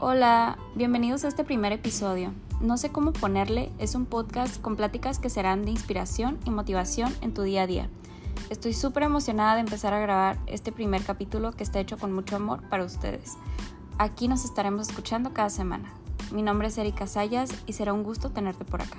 Hola, bienvenidos a este primer episodio. No sé cómo ponerle, es un podcast con pláticas que serán de inspiración y motivación en tu día a día. Estoy súper emocionada de empezar a grabar este primer capítulo que está hecho con mucho amor para ustedes. Aquí nos estaremos escuchando cada semana. Mi nombre es Erika Sayas y será un gusto tenerte por acá.